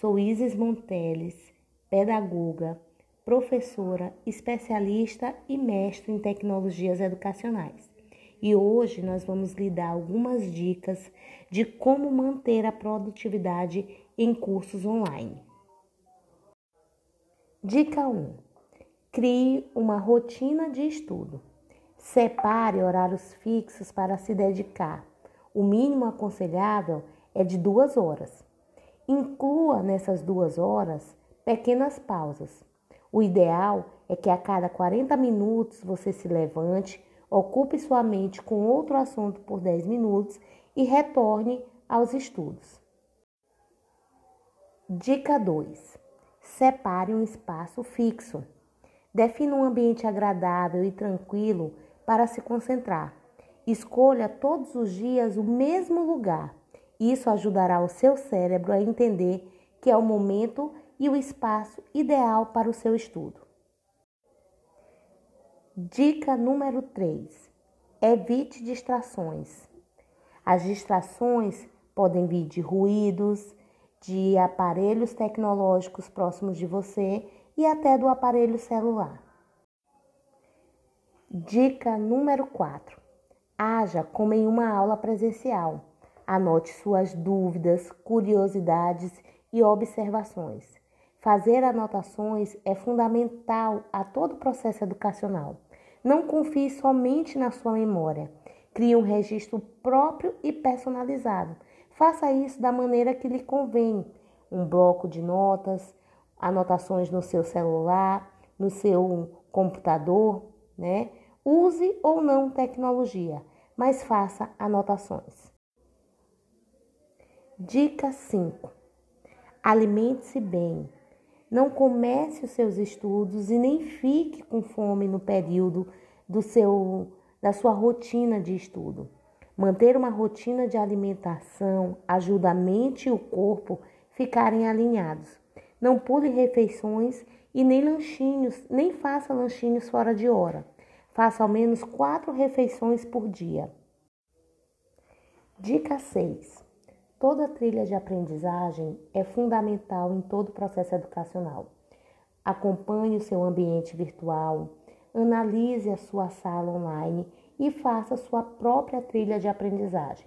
Sou Isis Monteles, pedagoga, professora, especialista e mestre em tecnologias educacionais. E hoje nós vamos lhe dar algumas dicas de como manter a produtividade em cursos online. Dica 1: Crie uma rotina de estudo. Separe horários fixos para se dedicar. O mínimo aconselhável é de duas horas. Inclua nessas duas horas pequenas pausas. O ideal é que a cada 40 minutos você se levante, ocupe sua mente com outro assunto por 10 minutos e retorne aos estudos. Dica 2: Separe um espaço fixo. Defina um ambiente agradável e tranquilo para se concentrar. Escolha todos os dias o mesmo lugar. Isso ajudará o seu cérebro a entender que é o momento e o espaço ideal para o seu estudo. Dica número 3: Evite distrações. As distrações podem vir de ruídos, de aparelhos tecnológicos próximos de você e até do aparelho celular. Dica número 4: Haja como em uma aula presencial. Anote suas dúvidas, curiosidades e observações. Fazer anotações é fundamental a todo o processo educacional. Não confie somente na sua memória. Crie um registro próprio e personalizado. Faça isso da maneira que lhe convém. Um bloco de notas, anotações no seu celular, no seu computador, né? Use ou não tecnologia, mas faça anotações. Dica 5. Alimente-se bem. Não comece os seus estudos e nem fique com fome no período do seu da sua rotina de estudo. Manter uma rotina de alimentação ajuda a mente e o corpo ficarem alinhados. Não pule refeições e nem lanchinhos, nem faça lanchinhos fora de hora. Faça ao menos quatro refeições por dia. Dica 6. Toda trilha de aprendizagem é fundamental em todo o processo educacional. Acompanhe o seu ambiente virtual, analise a sua sala online e faça sua própria trilha de aprendizagem.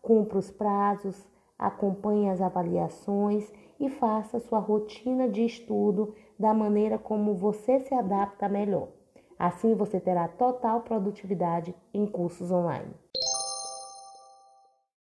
Cumpra os prazos, acompanhe as avaliações e faça sua rotina de estudo da maneira como você se adapta melhor. Assim você terá total produtividade em cursos online.